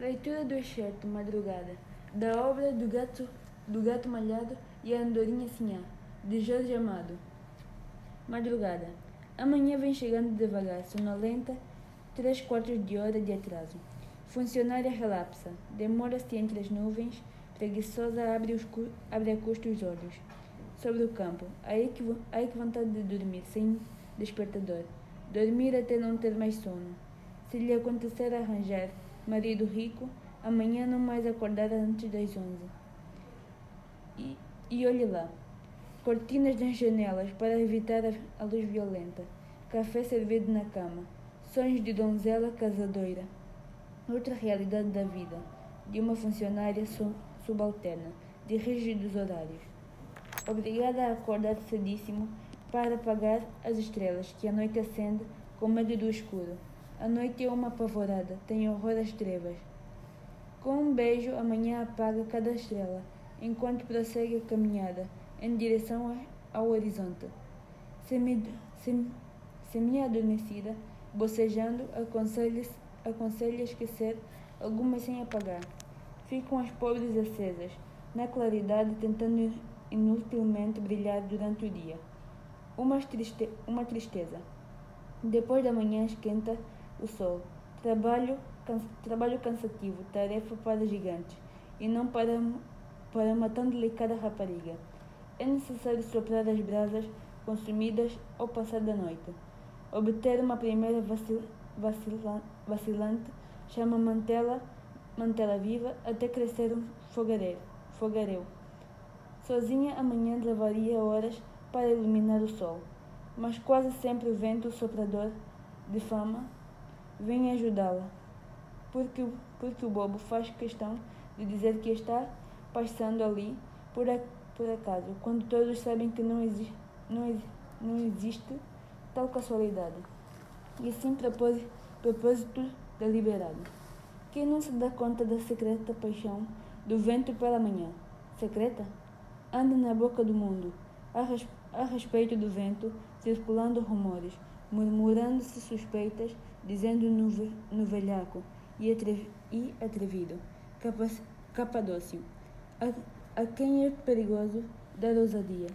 Leitura do excerto Madrugada, da obra do Gato, do gato Malhado e a Andorinha Sinhá, de Jorge Amado. Madrugada. Amanhã vem chegando devagar, sonolenta, três quartos de hora de atraso. Funcionária relapsa, demora-se entre as nuvens, preguiçosa abre, os, abre a custo os olhos. Sobre o campo, aí que, aí que vontade de dormir, sem despertador. Dormir até não ter mais sono. Se lhe acontecer arranjar marido rico, amanhã não mais acordar antes das onze. E, e olhe lá, cortinas nas janelas para evitar a luz violenta, café servido na cama, sonhos de donzela casadoira. Outra realidade da vida, de uma funcionária subalterna, de rígidos horários. Obrigada a acordar cedíssimo para apagar as estrelas que a noite acende com medo do escuro. A noite é uma apavorada, tem horror às trevas. Com um beijo, amanhã apaga cada estrela, enquanto prossegue a caminhada em direção ao horizonte. Semi-adormecida, bocejando, aconselha, aconselha esquecer algumas sem apagar. Ficam as pobres acesas, na claridade, tentando inutilmente brilhar durante o dia. Uma, triste, uma tristeza. Depois da manhã esquenta, o sol. Trabalho, trabalho cansativo, tarefa para gigantes, e não para, para uma tão delicada rapariga. É necessário soprar as brasas consumidas ao passar da noite. Obter uma primeira vacil, vacila, vacilante chama mantela, mantela viva até crescer um fogareiro, fogareiro. Sozinha amanhã levaria horas para iluminar o sol, mas quase sempre o vento soprador de fama vem ajudá-la, porque, porque o bobo faz questão de dizer que está passando ali por, a, por acaso, quando todos sabem que não, exi, não, não existe tal casualidade. E assim propósito, propósito deliberado. Quem não se dá conta da secreta paixão do vento pela manhã? Secreta? Anda na boca do mundo, a, res, a respeito do vento, circulando rumores, murmurando-se suspeitas, dizendo no, velhaco e, atrev, e atrevido, capadócio, a, a quem é perigoso dar ousadia.